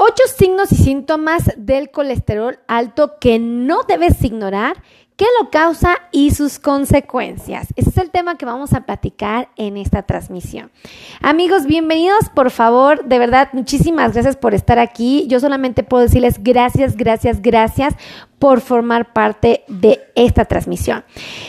Ocho signos y síntomas del colesterol alto que no debes ignorar qué lo causa y sus consecuencias. Ese es el tema que vamos a platicar en esta transmisión. Amigos, bienvenidos, por favor, de verdad, muchísimas gracias por estar aquí. Yo solamente puedo decirles gracias, gracias, gracias por formar parte de esta transmisión.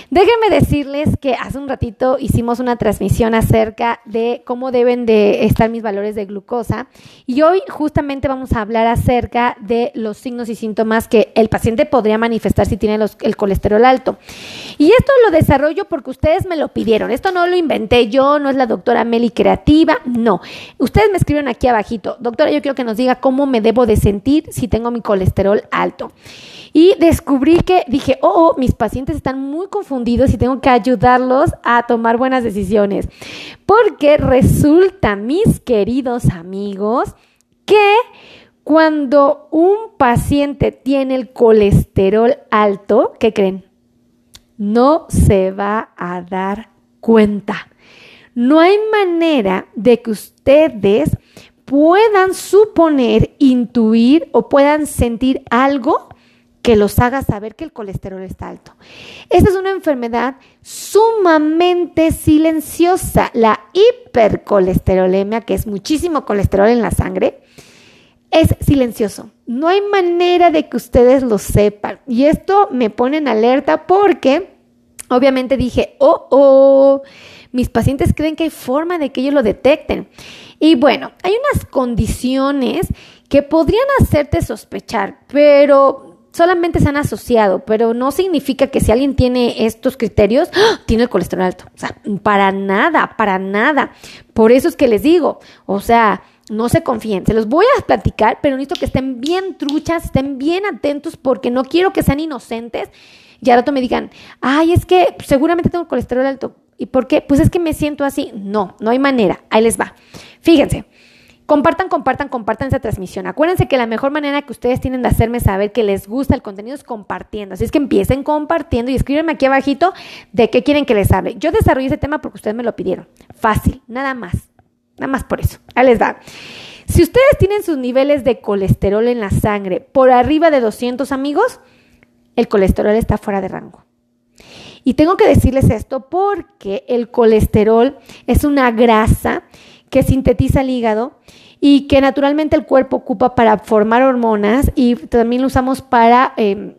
Déjenme decirles que hace un ratito hicimos una transmisión acerca de cómo deben de estar mis valores de glucosa y hoy justamente vamos a hablar acerca de los signos y síntomas que el paciente podría manifestar si tiene el colesterol alto. Y esto lo desarrollo porque ustedes me lo pidieron. Esto no lo inventé yo, no es la doctora Meli Creativa, no. Ustedes me escriben aquí abajito, doctora, yo quiero que nos diga cómo me debo de sentir si tengo mi colesterol alto. Y descubrí que dije, oh, oh, mis pacientes están muy confundidos y tengo que ayudarlos a tomar buenas decisiones. Porque resulta, mis queridos amigos, que cuando un paciente tiene el colesterol alto, ¿qué creen? No se va a dar cuenta. No hay manera de que ustedes puedan suponer, intuir o puedan sentir algo que los haga saber que el colesterol está alto. Esta es una enfermedad sumamente silenciosa. La hipercolesterolemia, que es muchísimo colesterol en la sangre, es silencioso. No hay manera de que ustedes lo sepan. Y esto me pone en alerta porque obviamente dije, oh, oh, mis pacientes creen que hay forma de que ellos lo detecten. Y bueno, hay unas condiciones que podrían hacerte sospechar, pero solamente se han asociado, pero no significa que si alguien tiene estos criterios, ¡ah! tiene el colesterol alto. O sea, para nada, para nada. Por eso es que les digo, o sea, no se confíen. Se los voy a platicar, pero necesito que estén bien truchas, estén bien atentos porque no quiero que sean inocentes y al rato me digan, ay, es que seguramente tengo colesterol alto. ¿Y por qué? Pues es que me siento así. No, no hay manera. Ahí les va. Fíjense. Compartan, compartan, compartan esa transmisión. Acuérdense que la mejor manera que ustedes tienen de hacerme saber que les gusta el contenido es compartiendo. Así es que empiecen compartiendo y escríbanme aquí abajito de qué quieren que les hable. Yo desarrollé ese tema porque ustedes me lo pidieron. Fácil, nada más. Nada más por eso. Ahí les va. Si ustedes tienen sus niveles de colesterol en la sangre por arriba de 200 amigos, el colesterol está fuera de rango. Y tengo que decirles esto porque el colesterol es una grasa que sintetiza el hígado y que naturalmente el cuerpo ocupa para formar hormonas y también lo usamos para em,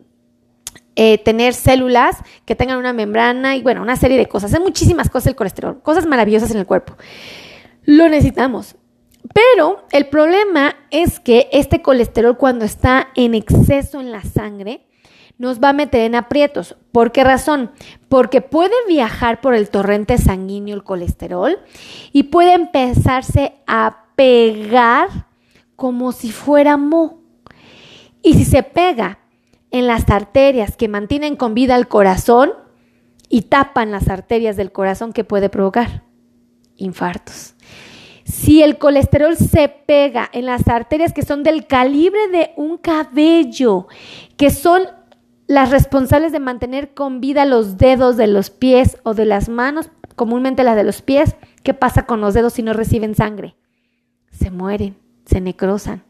eh, tener células que tengan una membrana y bueno, una serie de cosas. Hay muchísimas cosas el colesterol, cosas maravillosas en el cuerpo. Lo necesitamos. Pero el problema es que este colesterol cuando está en exceso en la sangre, nos va a meter en aprietos. ¿Por qué razón? Porque puede viajar por el torrente sanguíneo el colesterol y puede empezarse a pegar como si fuera mo. Y si se pega en las arterias que mantienen con vida al corazón y tapan las arterias del corazón, ¿qué puede provocar? Infartos. Si el colesterol se pega en las arterias que son del calibre de un cabello, que son las responsables de mantener con vida los dedos de los pies o de las manos, comúnmente las de los pies, ¿qué pasa con los dedos si no reciben sangre? Se mueren, se necrosan.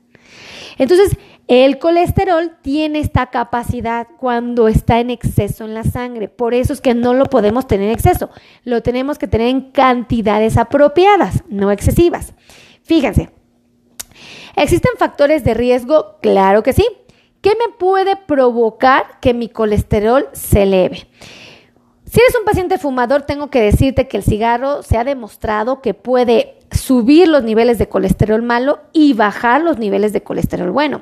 Entonces, el colesterol tiene esta capacidad cuando está en exceso en la sangre. Por eso es que no lo podemos tener en exceso. Lo tenemos que tener en cantidades apropiadas, no excesivas. Fíjense, ¿existen factores de riesgo? Claro que sí. ¿Qué me puede provocar que mi colesterol se eleve? Si eres un paciente fumador, tengo que decirte que el cigarro se ha demostrado que puede subir los niveles de colesterol malo y bajar los niveles de colesterol bueno.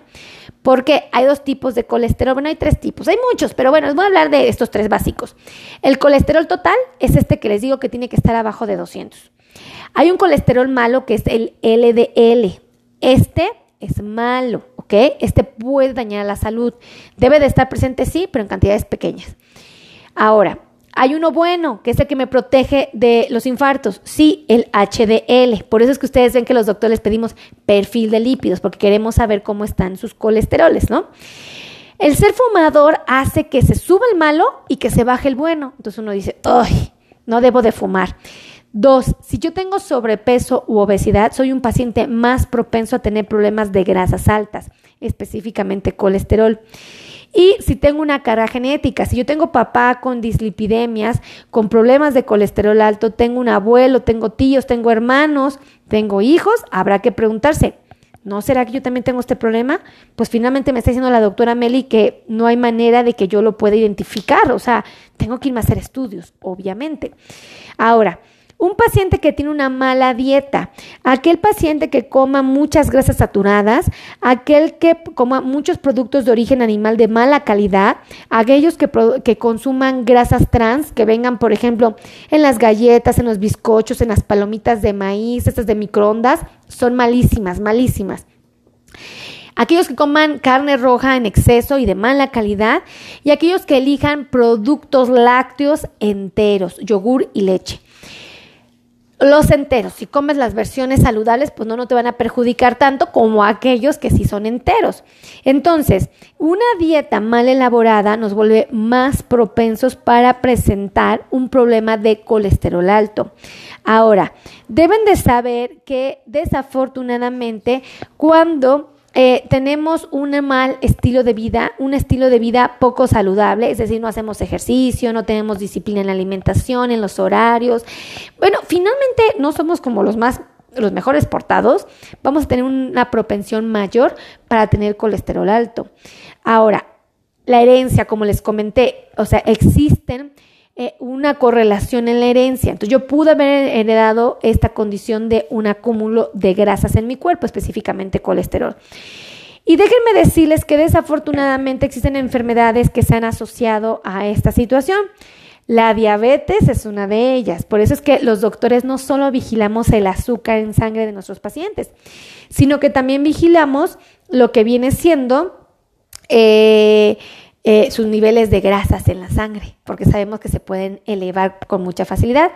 Porque hay dos tipos de colesterol, bueno, hay tres tipos, hay muchos, pero bueno, les voy a hablar de estos tres básicos. El colesterol total es este que les digo que tiene que estar abajo de 200. Hay un colesterol malo que es el LDL. Este es malo, ¿ok? Este puede dañar la salud. Debe de estar presente, sí, pero en cantidades pequeñas. Ahora, hay uno bueno, que es el que me protege de los infartos. Sí, el HDL. Por eso es que ustedes ven que los doctores pedimos perfil de lípidos, porque queremos saber cómo están sus colesteroles, ¿no? El ser fumador hace que se suba el malo y que se baje el bueno. Entonces uno dice, ¡ay! No debo de fumar. Dos, si yo tengo sobrepeso u obesidad, soy un paciente más propenso a tener problemas de grasas altas, específicamente colesterol. Y si tengo una carga genética, si yo tengo papá con dislipidemias, con problemas de colesterol alto, tengo un abuelo, tengo tíos, tengo hermanos, tengo hijos, habrá que preguntarse, ¿no será que yo también tengo este problema? Pues finalmente me está diciendo la doctora Meli que no hay manera de que yo lo pueda identificar, o sea, tengo que irme a hacer estudios, obviamente. Ahora, un paciente que tiene una mala dieta, aquel paciente que coma muchas grasas saturadas, aquel que coma muchos productos de origen animal de mala calidad, aquellos que, consuman grasas trans, que vengan, por ejemplo, en las galletas, en los bizcochos, en las palomitas de maíz, estas de microondas, son malísimas, malísimas aquellos que coman carne roja en exceso y de mala calidad y aquellos que elijan productos lácteos enteros, yogur y leche. Los enteros, si comes las versiones saludables, pues no, no te van a perjudicar tanto como aquellos que sí son enteros. Entonces, una dieta mal elaborada nos vuelve más propensos para presentar un problema de colesterol alto. Ahora, deben de saber que desafortunadamente cuando eh, tenemos un mal estilo de vida, un estilo de vida poco saludable, es decir, no hacemos ejercicio, no tenemos disciplina en la alimentación, en los horarios. Bueno, finalmente no somos como los más los mejores portados, vamos a tener una propensión mayor para tener colesterol alto. Ahora, la herencia, como les comenté, o sea, existen eh, una correlación en la herencia. Entonces yo pude haber heredado esta condición de un acúmulo de grasas en mi cuerpo, específicamente colesterol. Y déjenme decirles que desafortunadamente existen enfermedades que se han asociado a esta situación. La diabetes es una de ellas. Por eso es que los doctores no solo vigilamos el azúcar en sangre de nuestros pacientes, sino que también vigilamos lo que viene siendo eh, eh, sus niveles de grasas en la sangre, porque sabemos que se pueden elevar con mucha facilidad.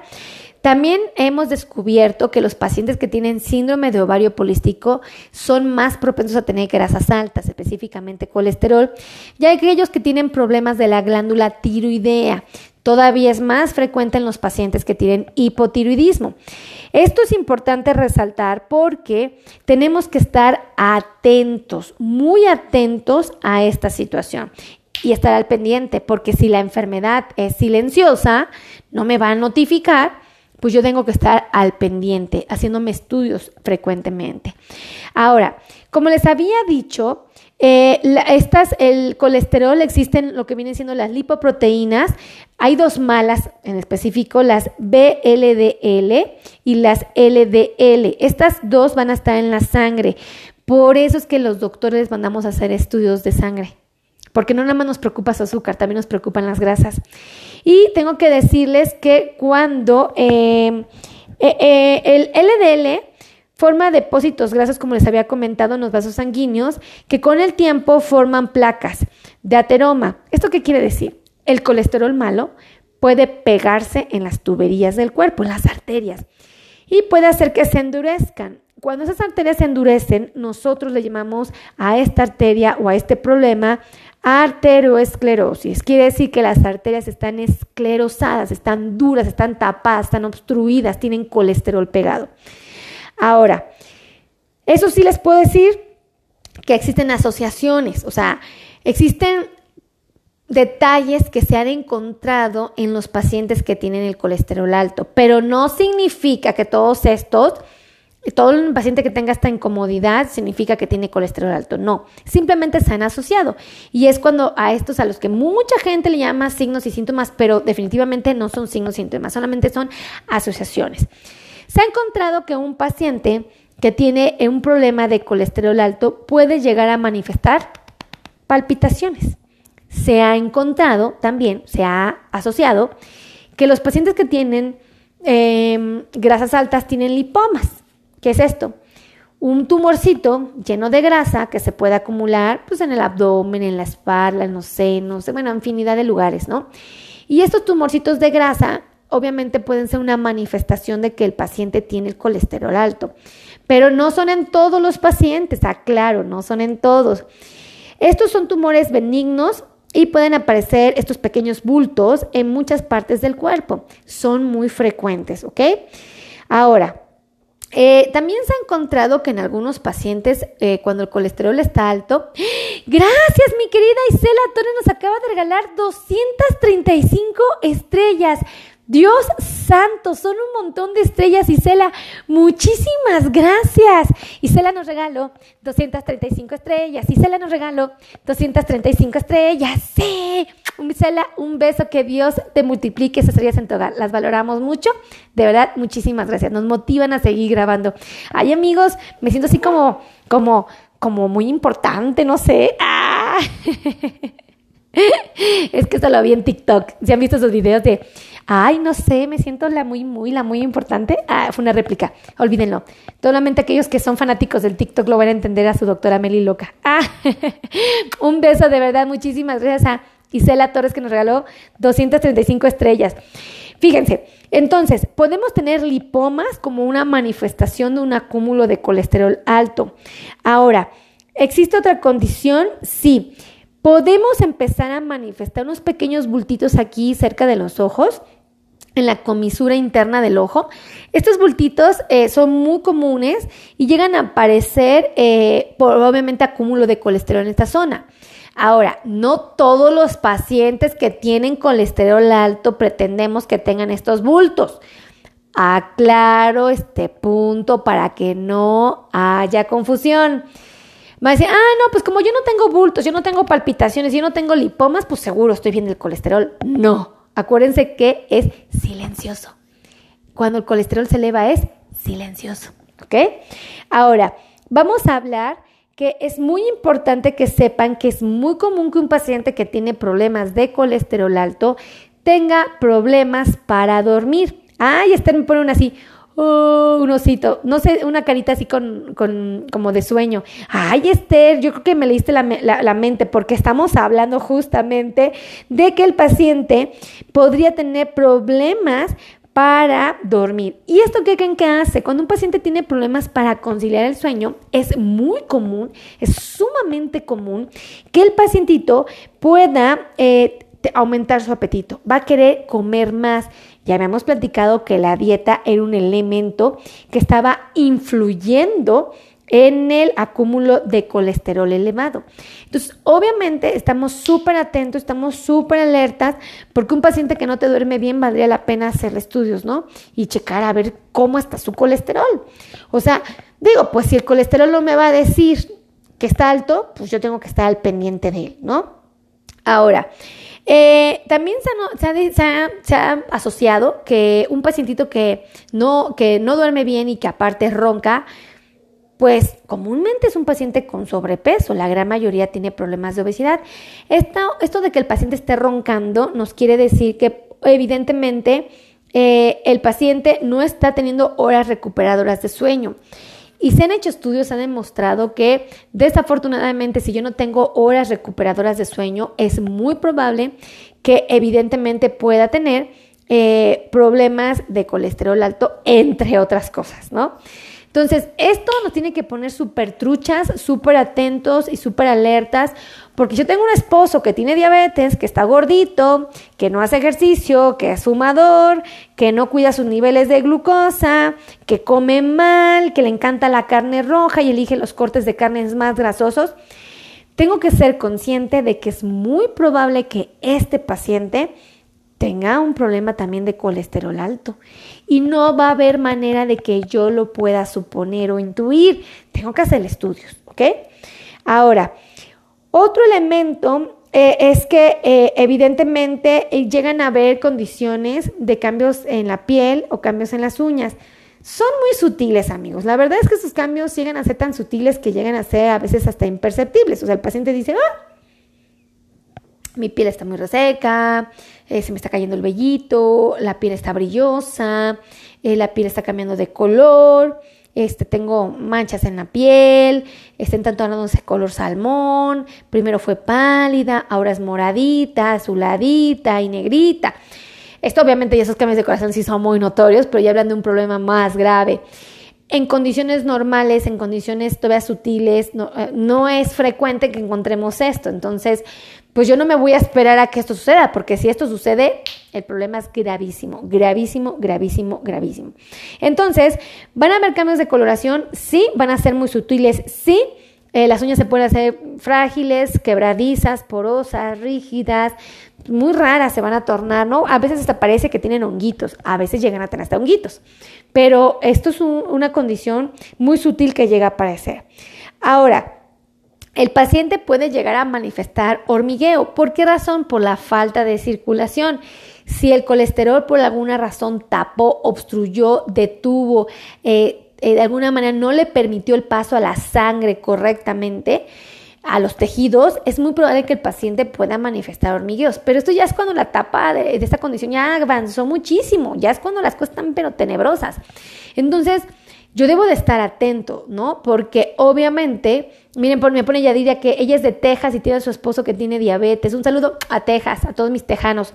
También hemos descubierto que los pacientes que tienen síndrome de ovario polístico son más propensos a tener grasas altas, específicamente colesterol, y aquellos que tienen problemas de la glándula tiroidea. Todavía es más frecuente en los pacientes que tienen hipotiroidismo. Esto es importante resaltar porque tenemos que estar atentos, muy atentos a esta situación y estar al pendiente, porque si la enfermedad es silenciosa, no me va a notificar, pues yo tengo que estar al pendiente, haciéndome estudios frecuentemente. Ahora, como les había dicho, eh, estas, el colesterol, existen lo que vienen siendo las lipoproteínas. Hay dos malas en específico, las BLDL y las LDL. Estas dos van a estar en la sangre. Por eso es que los doctores mandamos a hacer estudios de sangre porque no nada más nos preocupa su azúcar, también nos preocupan las grasas. Y tengo que decirles que cuando eh, eh, eh, el LDL forma depósitos grasos, como les había comentado, en los vasos sanguíneos, que con el tiempo forman placas de ateroma. ¿Esto qué quiere decir? El colesterol malo puede pegarse en las tuberías del cuerpo, en las arterias, y puede hacer que se endurezcan. Cuando esas arterias se endurecen, nosotros le llamamos a esta arteria o a este problema Arteroesclerosis quiere decir que las arterias están esclerosadas, están duras, están tapadas, están obstruidas, tienen colesterol pegado. Ahora, eso sí les puedo decir que existen asociaciones, o sea, existen detalles que se han encontrado en los pacientes que tienen el colesterol alto, pero no significa que todos estos todo un paciente que tenga esta incomodidad significa que tiene colesterol alto. No, simplemente se han asociado. Y es cuando a estos a los que mucha gente le llama signos y síntomas, pero definitivamente no son signos y síntomas, solamente son asociaciones. Se ha encontrado que un paciente que tiene un problema de colesterol alto puede llegar a manifestar palpitaciones. Se ha encontrado también, se ha asociado, que los pacientes que tienen em, grasas altas tienen lipomas. ¿Qué es esto? Un tumorcito lleno de grasa que se puede acumular pues, en el abdomen, en la espalda, en los senos, bueno, infinidad de lugares, ¿no? Y estos tumorcitos de grasa obviamente pueden ser una manifestación de que el paciente tiene el colesterol alto, pero no son en todos los pacientes, aclaro, no son en todos. Estos son tumores benignos y pueden aparecer estos pequeños bultos en muchas partes del cuerpo. Son muy frecuentes, ¿ok? Ahora, eh, también se ha encontrado que en algunos pacientes, eh, cuando el colesterol está alto, gracias mi querida Isela Torres nos acaba de regalar 235 estrellas. Dios santo, son un montón de estrellas, Isela. Muchísimas gracias. Isela nos regaló 235 estrellas. Isela nos regaló 235 estrellas. Sí. Un beso, que Dios te multiplique esas estrellas en tu. Las valoramos mucho. De verdad, muchísimas gracias. Nos motivan a seguir grabando. Ay, amigos, me siento así como, como, como muy importante, no sé. ¡Ah! es que esto lo vi en TikTok. ¿Se han visto esos videos de Ay, no sé, me siento la muy, muy, la muy importante. Ah, fue una réplica. Olvídenlo. Solamente aquellos que son fanáticos del TikTok lo van a entender a su doctora Meli Loca. Ah, un beso de verdad. Muchísimas gracias a Isela Torres que nos regaló 235 estrellas. Fíjense, entonces, podemos tener lipomas como una manifestación de un acúmulo de colesterol alto. Ahora, ¿existe otra condición? Sí. Podemos empezar a manifestar unos pequeños bultitos aquí cerca de los ojos en la comisura interna del ojo. Estos bultitos eh, son muy comunes y llegan a aparecer eh, por obviamente acúmulo de colesterol en esta zona. Ahora, no todos los pacientes que tienen colesterol alto pretendemos que tengan estos bultos. Aclaro este punto para que no haya confusión. A decir, ah, no, pues como yo no tengo bultos, yo no tengo palpitaciones, yo no tengo lipomas, pues seguro estoy bien del colesterol. No, acuérdense que es silencioso. Cuando el colesterol se eleva es silencioso, ¿ok? Ahora, vamos a hablar que es muy importante que sepan que es muy común que un paciente que tiene problemas de colesterol alto tenga problemas para dormir. Ay, este me ponen así, Oh, un osito, no sé, una carita así con, con, como de sueño. Ay, Esther, yo creo que me leíste la, la, mente porque estamos hablando justamente de que el paciente podría tener problemas para dormir. ¿Y esto qué creen que hace? Cuando un paciente tiene problemas para conciliar el sueño, es muy común, es sumamente común que el pacientito pueda eh, aumentar su apetito, va a querer comer más. Ya habíamos platicado que la dieta era un elemento que estaba influyendo en el acúmulo de colesterol elevado. Entonces, obviamente estamos súper atentos, estamos súper alertas, porque un paciente que no te duerme bien valdría la pena hacer estudios, ¿no? Y checar a ver cómo está su colesterol. O sea, digo, pues si el colesterol no me va a decir que está alto, pues yo tengo que estar al pendiente de él, ¿no? Ahora, eh, también se ha, asociado que un pacientito que no, que no duerme bien y que aparte ronca, pues comúnmente es un paciente con sobrepeso, la gran mayoría tiene problemas de obesidad. Esto, de que el paciente esté roncando nos quiere decir que evidentemente eh, el paciente no está teniendo horas recuperadoras de sueño. Y se han hecho estudios, han demostrado que desafortunadamente si yo no tengo horas recuperadoras de sueño, es muy probable que evidentemente pueda tener eh, problemas de colesterol alto, entre otras cosas, ¿no? Entonces, esto nos tiene que poner súper truchas, súper atentos y súper alertas, porque yo tengo un esposo que tiene diabetes, que está gordito, que no hace ejercicio, que es fumador, que no cuida sus niveles de glucosa, que come mal, que le encanta la carne roja y elige los cortes de carnes más grasosos. Tengo que ser consciente de que es muy probable que este paciente tenga un problema también de colesterol alto y no va a haber manera de que yo lo pueda suponer o intuir. Tengo que hacer estudios, ¿ok? Ahora, otro elemento eh, es que eh, evidentemente eh, llegan a haber condiciones de cambios en la piel o cambios en las uñas. Son muy sutiles, amigos. La verdad es que esos cambios llegan a ser tan sutiles que llegan a ser a veces hasta imperceptibles. O sea, el paciente dice, ah, mi piel está muy reseca, eh, se me está cayendo el vellito, la piel está brillosa, eh, la piel está cambiando de color, este, tengo manchas en la piel, está intentando ese color salmón, primero fue pálida, ahora es moradita, azuladita y negrita. Esto obviamente y esos cambios de corazón sí son muy notorios, pero ya hablan de un problema más grave. En condiciones normales, en condiciones todavía sutiles, no, eh, no es frecuente que encontremos esto. Entonces, pues yo no me voy a esperar a que esto suceda, porque si esto sucede, el problema es gravísimo, gravísimo, gravísimo, gravísimo. Entonces, ¿van a haber cambios de coloración? Sí, van a ser muy sutiles, sí. Eh, las uñas se pueden hacer frágiles, quebradizas, porosas, rígidas, muy raras se van a tornar, ¿no? A veces hasta parece que tienen honguitos, a veces llegan a tener hasta honguitos, pero esto es una condición muy sutil que llega a aparecer. Ahora, el paciente puede llegar a manifestar hormigueo. ¿Por qué razón? Por la falta de circulación. Si el colesterol por alguna razón tapó, obstruyó, detuvo, eh, eh, de alguna manera no le permitió el paso a la sangre correctamente, a los tejidos, es muy probable que el paciente pueda manifestar hormigueos. Pero esto ya es cuando la etapa de, de esta condición ya avanzó muchísimo, ya es cuando las cosas están pero tenebrosas. Entonces, yo debo de estar atento, ¿no? Porque obviamente, miren, me pone Yadira que ella es de Texas y tiene a su esposo que tiene diabetes. Un saludo a Texas, a todos mis tejanos.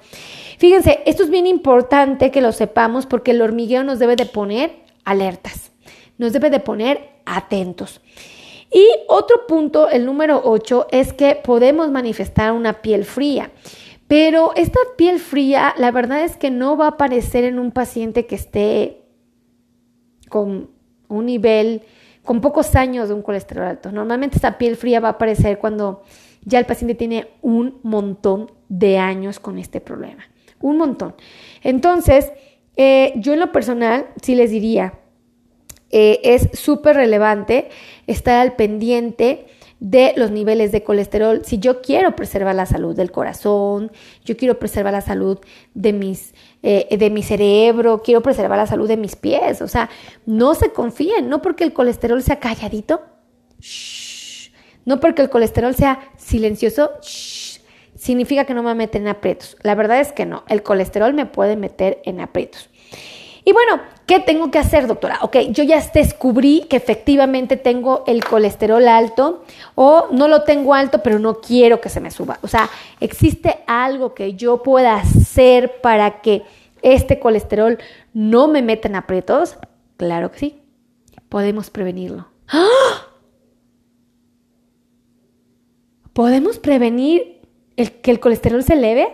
Fíjense, esto es bien importante que lo sepamos porque el hormigueo nos debe de poner alertas, nos debe de poner atentos. Y otro punto, el número 8, es que podemos manifestar una piel fría. Pero esta piel fría, la verdad es que no va a aparecer en un paciente que esté con un nivel con pocos años de un colesterol alto. Normalmente esta piel fría va a aparecer cuando ya el paciente tiene un montón de años con este problema. Un montón. Entonces, eh, yo en lo personal sí les diría, eh, es súper relevante estar al pendiente de los niveles de colesterol. Si yo quiero preservar la salud del corazón, yo quiero preservar la salud de mis eh, de mi cerebro, quiero preservar la salud de mis pies. O sea, no se confíen, no porque el colesterol sea calladito, no porque el colesterol sea silencioso, significa que no me meten en aprietos. La verdad es que no, el colesterol me puede meter en aprietos. Y bueno, ¿qué tengo que hacer, doctora? Ok, yo ya descubrí que efectivamente tengo el colesterol alto o no lo tengo alto, pero no quiero que se me suba. O sea, ¿existe algo que yo pueda hacer para que este colesterol no me meta en aprietos? Claro que sí. Podemos prevenirlo. ¡Ah! ¿Podemos prevenir que el colesterol se eleve?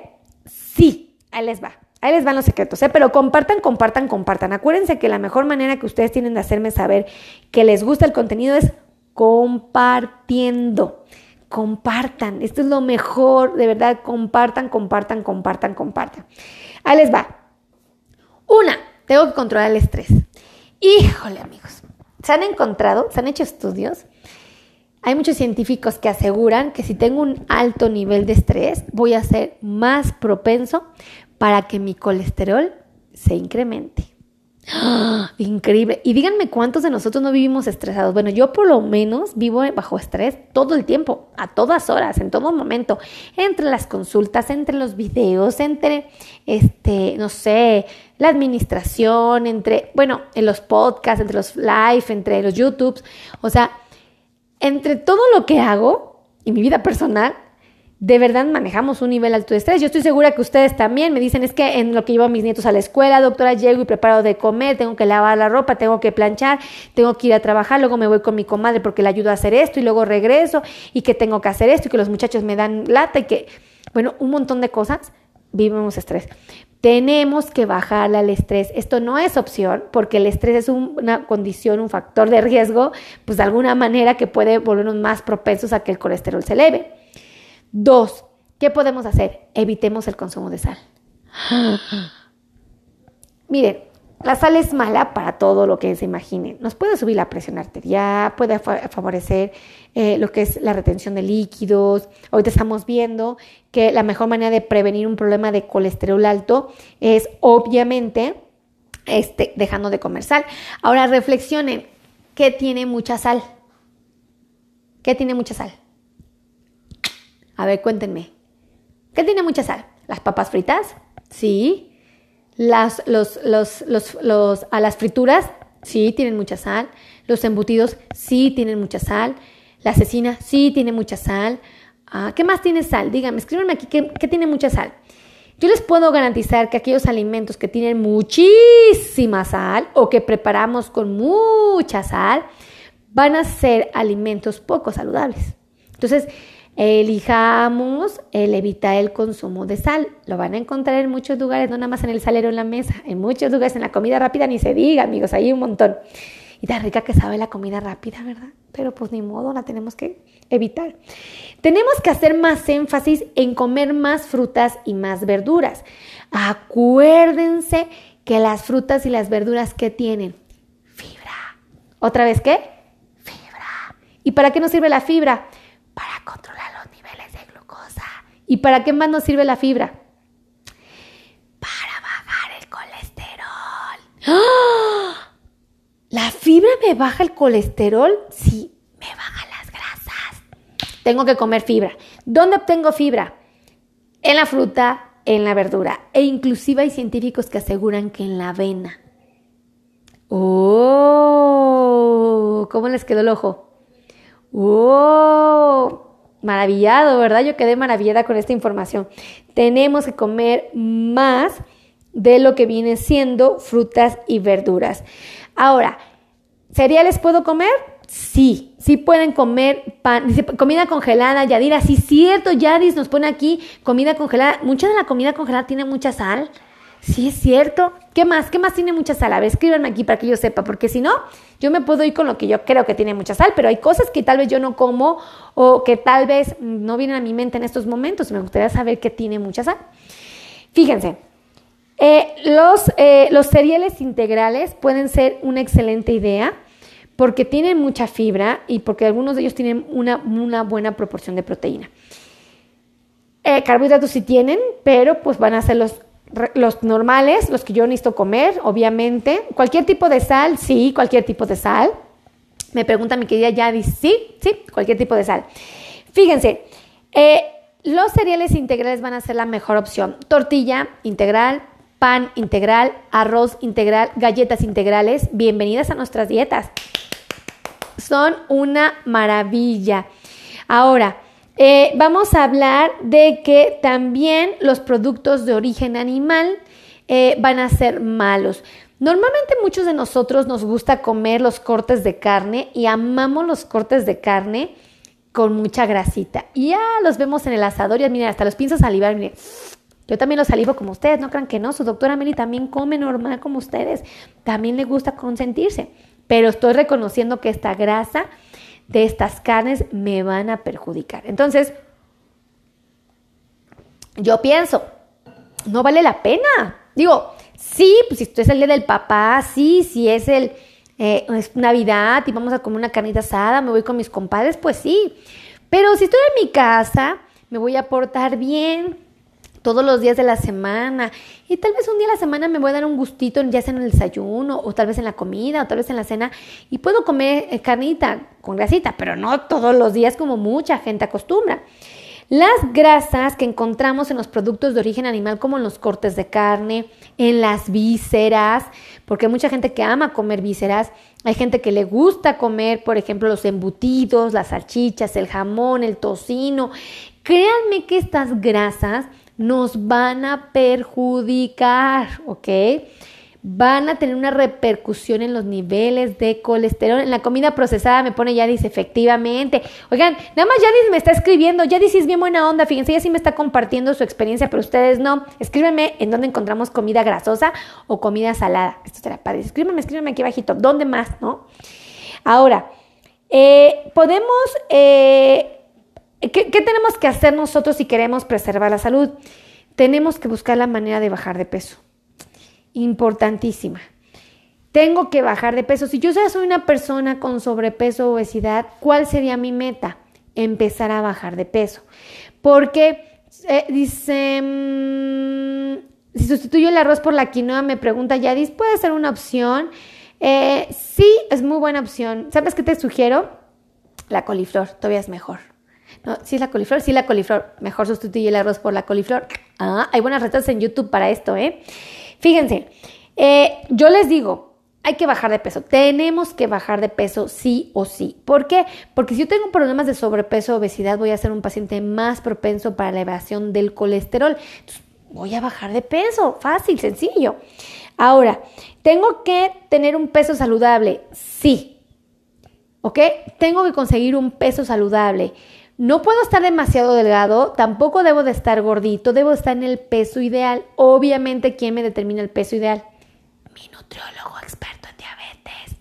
Sí, ahí les va. Ahí les van los secretos, ¿eh? pero compartan, compartan, compartan. Acuérdense que la mejor manera que ustedes tienen de hacerme saber que les gusta el contenido es compartiendo. Compartan, esto es lo mejor, de verdad, compartan, compartan, compartan, compartan. Ahí les va. Una, tengo que controlar el estrés. Híjole, amigos, se han encontrado, se han hecho estudios. Hay muchos científicos que aseguran que si tengo un alto nivel de estrés, voy a ser más propenso para que mi colesterol se incremente. Increíble. Y díganme cuántos de nosotros no vivimos estresados. Bueno, yo por lo menos vivo bajo estrés todo el tiempo, a todas horas, en todo momento, entre las consultas, entre los videos, entre, este, no sé, la administración, entre, bueno, en los podcasts, entre los live, entre los YouTubes. O sea, entre todo lo que hago y mi vida personal, de verdad manejamos un nivel alto de estrés. Yo estoy segura que ustedes también me dicen, es que en lo que llevo a mis nietos a la escuela, doctora, llego y preparo de comer, tengo que lavar la ropa, tengo que planchar, tengo que ir a trabajar, luego me voy con mi comadre porque le ayudo a hacer esto y luego regreso y que tengo que hacer esto y que los muchachos me dan lata y que, bueno, un montón de cosas, vivimos estrés. Tenemos que bajarle al estrés. Esto no es opción porque el estrés es una condición, un factor de riesgo, pues de alguna manera que puede volvernos más propensos a que el colesterol se eleve. Dos, ¿qué podemos hacer? Evitemos el consumo de sal. Miren, la sal es mala para todo lo que se imaginen. Nos puede subir la presión arterial, puede favorecer eh, lo que es la retención de líquidos. Ahorita estamos viendo que la mejor manera de prevenir un problema de colesterol alto es obviamente este, dejando de comer sal. Ahora reflexionen, ¿qué tiene mucha sal? ¿Qué tiene mucha sal? A ver, cuéntenme. ¿Qué tiene mucha sal? ¿Las papas fritas? Sí. Las, los, los, los, a las frituras, sí, tienen mucha sal. Los embutidos, sí, tienen mucha sal. La cecina, sí, tiene mucha sal. Ah, ¿Qué más tiene sal? Díganme, escríbanme aquí, ¿qué, ¿qué tiene mucha sal? yo les puedo garantizar que aquellos alimentos que tienen muchísima sal o que preparamos con mucha sal van a ser alimentos poco saludables. Entonces, elijamos el evitar el consumo de sal. Lo van a encontrar en muchos lugares, no nada más en el salero en la mesa, en muchos lugares, en la comida rápida ni se diga, amigos, hay un montón. Y tan rica que sabe la comida rápida, ¿verdad? Pero pues ni modo, la tenemos que evitar. Tenemos que hacer más énfasis en comer más frutas y más verduras. Acuérdense que las frutas y las verduras que tienen fibra. ¿Otra vez qué? Fibra. ¿Y para qué nos sirve la fibra? Para controlar los niveles de glucosa. ¿Y para qué más nos sirve la fibra? Para bajar el colesterol. ¡Ah! ¿La fibra me baja el colesterol? Sí, me baja las grasas. Tengo que comer fibra. ¿Dónde obtengo fibra? En la fruta, en la verdura. E inclusive hay científicos que aseguran que en la avena. ¡Oh! ¿Cómo les quedó el ojo? ¡Oh! Maravillado, ¿verdad? Yo quedé maravillada con esta información. Tenemos que comer más de lo que viene siendo frutas y verduras. Ahora, ¿cereales puedo comer? Sí, sí pueden comer pan, comida congelada, Yadira, sí cierto, Yadis nos pone aquí comida congelada, mucha de la comida congelada tiene mucha sal, sí es cierto, ¿qué más? ¿Qué más tiene mucha sal? A ver, escríbanme aquí para que yo sepa, porque si no, yo me puedo ir con lo que yo creo que tiene mucha sal, pero hay cosas que tal vez yo no como o que tal vez no vienen a mi mente en estos momentos, me gustaría saber qué tiene mucha sal. Fíjense, eh, los, eh, los cereales integrales pueden ser una excelente idea porque tienen mucha fibra y porque algunos de ellos tienen una, buena proporción de proteína. Eh, carbohidratos sí tienen, pero pues van a ser los, los normales, los que yo necesito comer, obviamente. Cualquier tipo de sal, sí, cualquier tipo de sal. Me pregunta mi querida Yadi, sí, sí, cualquier tipo de sal. Fíjense, los cereales integrales van a ser la mejor opción. Tortilla integral, pan integral, arroz integral, galletas integrales. Bienvenidas a nuestras dietas. Son una maravilla. Ahora, eh, vamos a hablar de que también los productos de origen animal eh, van a ser malos. Normalmente muchos de nosotros nos gusta comer los cortes de carne y amamos los cortes de carne con mucha grasita. Y ya los vemos en el asador y miren, hasta los pinzas salivar, miren, yo también lo salivo como ustedes, no crean que no. Su doctora Meli también come normal como ustedes. También le gusta consentirse. Pero estoy reconociendo que esta grasa de estas carnes me van a perjudicar. Entonces, yo pienso, no vale la pena. Digo, sí, pues si esto es el día del papá, sí, si es el eh, es Navidad y vamos a comer una carnita asada, me voy con mis compadres, pues sí. Pero si estoy en mi casa, me voy a portar bien, todos los días de la semana. Y tal vez un día a la semana me voy a dar un gustito, ya sea en el desayuno, o tal vez en la comida, o tal vez en la cena. Y puedo comer eh, carnita con grasita, pero no todos los días como mucha gente acostumbra. Las grasas que encontramos en los productos de origen animal, como en los cortes de carne, en las vísceras, porque hay mucha gente que ama comer vísceras, hay gente que le gusta comer, por ejemplo, los embutidos, las salchichas, el jamón, el tocino. Créanme que estas grasas nos van a perjudicar, ¿ok? Van a tener una repercusión en los niveles de colesterol. En la comida procesada me pone Yadis, efectivamente. Oigan, nada más Yadis me está escribiendo. Yadis es bien buena onda. Fíjense, ella sí me está compartiendo su experiencia, pero ustedes no. Escríbanme en dónde encontramos comida grasosa o comida salada. Esto será padre. Escríbanme, escríbanme aquí abajito. ¿Dónde más, no? Ahora, eh, podemos eh, ¿Qué, tenemos que hacer nosotros si queremos preservar la salud? Tenemos que buscar la manera de bajar de peso. Importantísima. Tengo que bajar de peso. Si yo ya soy una persona con sobrepeso o obesidad, ¿cuál sería mi meta? Empezar a bajar de peso. Porque eh, dice, mm, si sustituyo el arroz por la quinoa, me pregunta Yadis, ¿puede ser una opción? Eh, sí, es muy buena opción. ¿Sabes qué te sugiero? La coliflor, todavía es mejor. No, sí es la coliflor, sí la coliflor. Mejor sustituye el arroz por la coliflor. Ah, hay buenas recetas en YouTube para esto, ¿eh? Fíjense, eh, yo les digo, hay que bajar de peso. Tenemos que bajar de peso sí o sí. ¿Por qué? Porque si yo tengo problemas de sobrepeso obesidad, voy a ser un paciente más propenso para la elevación del colesterol. voy a bajar de peso. Fácil, sencillo. Ahora, ¿tengo que tener un peso saludable? Sí. ¿Ok? Tengo que conseguir un peso saludable. No puedo estar demasiado delgado, tampoco debo de estar gordito, debo estar en el peso ideal. Obviamente, ¿quién me determina el peso ideal? Mi nutriólogo experto en diabetes.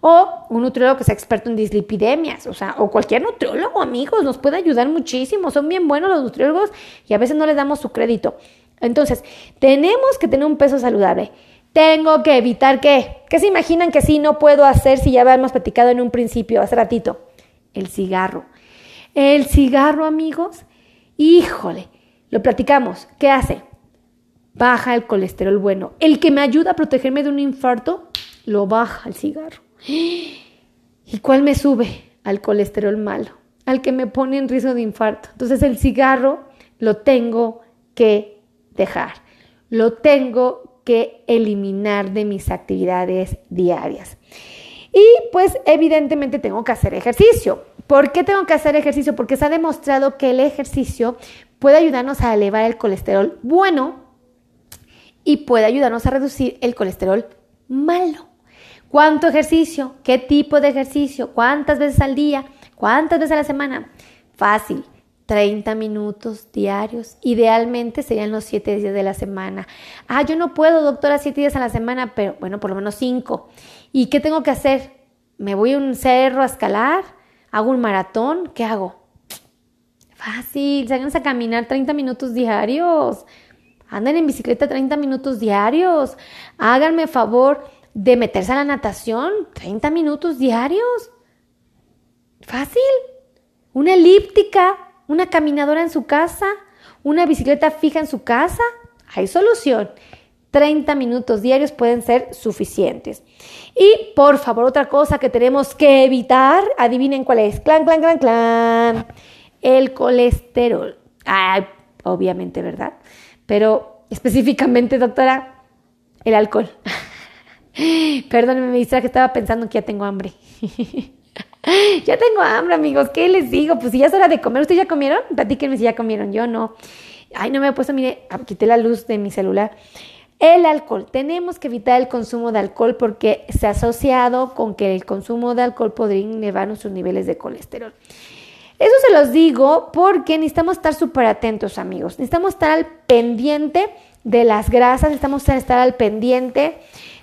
O un nutriólogo que sea experto en dislipidemias, o sea, o cualquier nutriólogo, amigos, nos puede ayudar muchísimo. Son bien buenos los nutriólogos y a veces no les damos su crédito. Entonces, tenemos que tener un peso saludable. Tengo que evitar qué? ¿Qué se imaginan que sí no puedo hacer si ya habíamos platicado en un principio, hace ratito? El cigarro. El cigarro, amigos, híjole, lo platicamos. ¿Qué hace? Baja el colesterol bueno. El que me ayuda a protegerme de un infarto, lo baja el cigarro. ¿Y cuál me sube? Al colesterol malo, al que me pone en riesgo de infarto. Entonces el cigarro lo tengo que dejar. Lo tengo que eliminar de mis actividades diarias. Y pues evidentemente tengo que hacer ejercicio. ¿Por qué tengo que hacer ejercicio? Porque se ha demostrado que el ejercicio puede ayudarnos a elevar el colesterol bueno y puede ayudarnos a reducir el colesterol malo. ¿Cuánto ejercicio? ¿Qué tipo de ejercicio? ¿Cuántas veces al día? ¿Cuántas veces a la semana? Fácil. 30 minutos diarios. Idealmente serían los 7 días de la semana. Ah, yo no puedo, doctora, 7 días a la semana, pero bueno, por lo menos 5. ¿Y qué tengo que hacer? ¿Me voy a un cerro a escalar? ¿Hago un maratón? ¿Qué hago? Fácil, salgan a caminar 30 minutos diarios. Anden en bicicleta 30 minutos diarios. Háganme favor de meterse a la natación 30 minutos diarios. Fácil. Una elíptica una caminadora en su casa, una bicicleta fija en su casa, hay solución. 30 minutos diarios pueden ser suficientes. Y por favor, otra cosa que tenemos que evitar, adivinen cuál es. Clan, clan, clan, clan. El colesterol. Ah, obviamente, ¿verdad? Pero específicamente, doctora, el alcohol. Perdónenme, me distraje, estaba pensando que ya tengo hambre. ya tengo hambre, amigos. ¿Qué les digo? Pues si ya es hora de comer. ¿Ustedes ya comieron? Platíquenme si ya comieron. Yo no. Ay, no me he puesto, mire, ah, quité la luz de mi celular. El alcohol. Tenemos que evitar el consumo de alcohol porque se ha asociado con que el consumo de alcohol podría elevar nuestros niveles de colesterol. Eso se los digo porque necesitamos estar súper atentos, amigos. Necesitamos estar al pendiente de las grasas, necesitamos estar al pendiente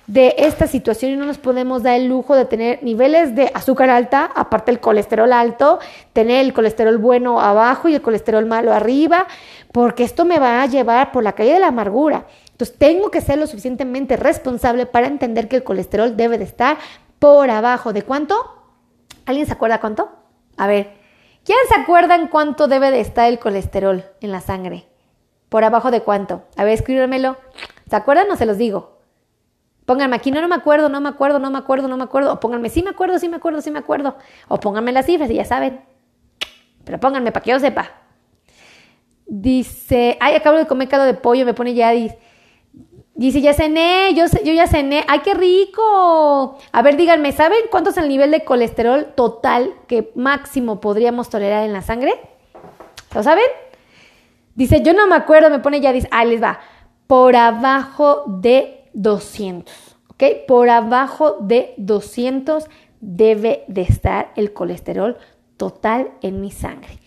de esta situación y no nos podemos dar el lujo de tener niveles de azúcar alta, aparte el colesterol alto, tener el colesterol bueno abajo y el colesterol malo arriba, porque esto me va a llevar por la calle de la amargura. Entonces tengo que ser lo suficientemente responsable para entender que el colesterol debe de estar por abajo. ¿De cuánto? ¿Alguien se acuerda cuánto? A ver, ¿quién se acuerda en cuánto debe de estar el colesterol en la sangre? ¿Por abajo de cuánto? A ver, escríbemelo. ¿Se acuerdan o se los digo? Pónganme aquí, no, no me acuerdo, no me acuerdo, no me acuerdo, no me acuerdo. O pónganme, sí me acuerdo, sí me acuerdo, sí me acuerdo. O pónganme las cifras y ya saben. Pero pónganme para que yo sepa. Dice, ay, acabo de comer caldo de pollo, me pone ya, dice, ya cené, yo, yo ya cené, ay, qué rico. A ver, díganme, ¿saben cuánto es el nivel de colesterol total que máximo podríamos tolerar en la sangre? ¿Lo saben? Dice, yo no me acuerdo, me pone ya, dice, ay, les va, por abajo de 200, ¿ok? Por abajo de 200 debe de estar el colesterol total en mi sangre.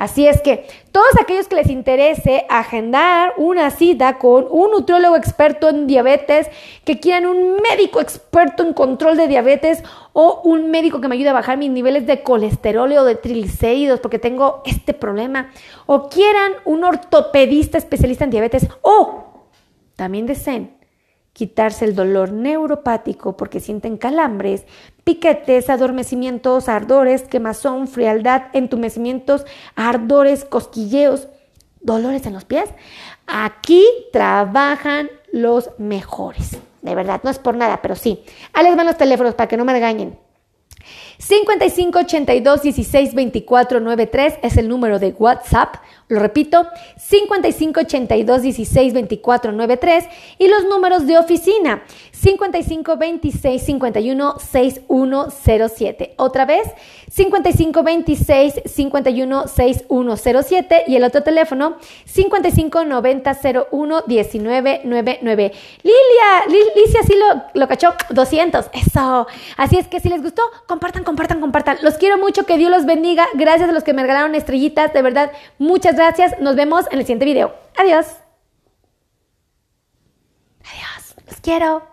Así es que todos aquellos que les interese agendar una cita con un nutriólogo experto en diabetes, que quieran un médico experto en control de diabetes o un médico que me ayude a bajar mis niveles de colesterol o de triglicéridos porque tengo este problema, o quieran un ortopedista especialista en diabetes o también deseen quitarse el dolor neuropático porque sienten calambres, piquetes, adormecimientos, ardores, quemazón, frialdad, entumecimientos, ardores, cosquilleos, dolores en los pies. Aquí trabajan los mejores. De verdad, no es por nada, pero sí. Ahí les van los teléfonos para que no me regañen. 5582 16 24 93 es el número de WhatsApp. Lo repito, 5582 16 24 93 y los números de oficina 55 26 51 6107. Otra vez, 55 26 51 6107 y el otro teléfono 55 90 01 19 99. Lilia, Licia sí lo, lo cachó, 200. Eso. Así es que si les gustó, compartan, compartan, compartan. Los quiero mucho, que Dios los bendiga. Gracias a los que me regalaron estrellitas, de verdad, muchas gracias. Nos vemos en el siguiente video. Adiós. Adiós. Los quiero.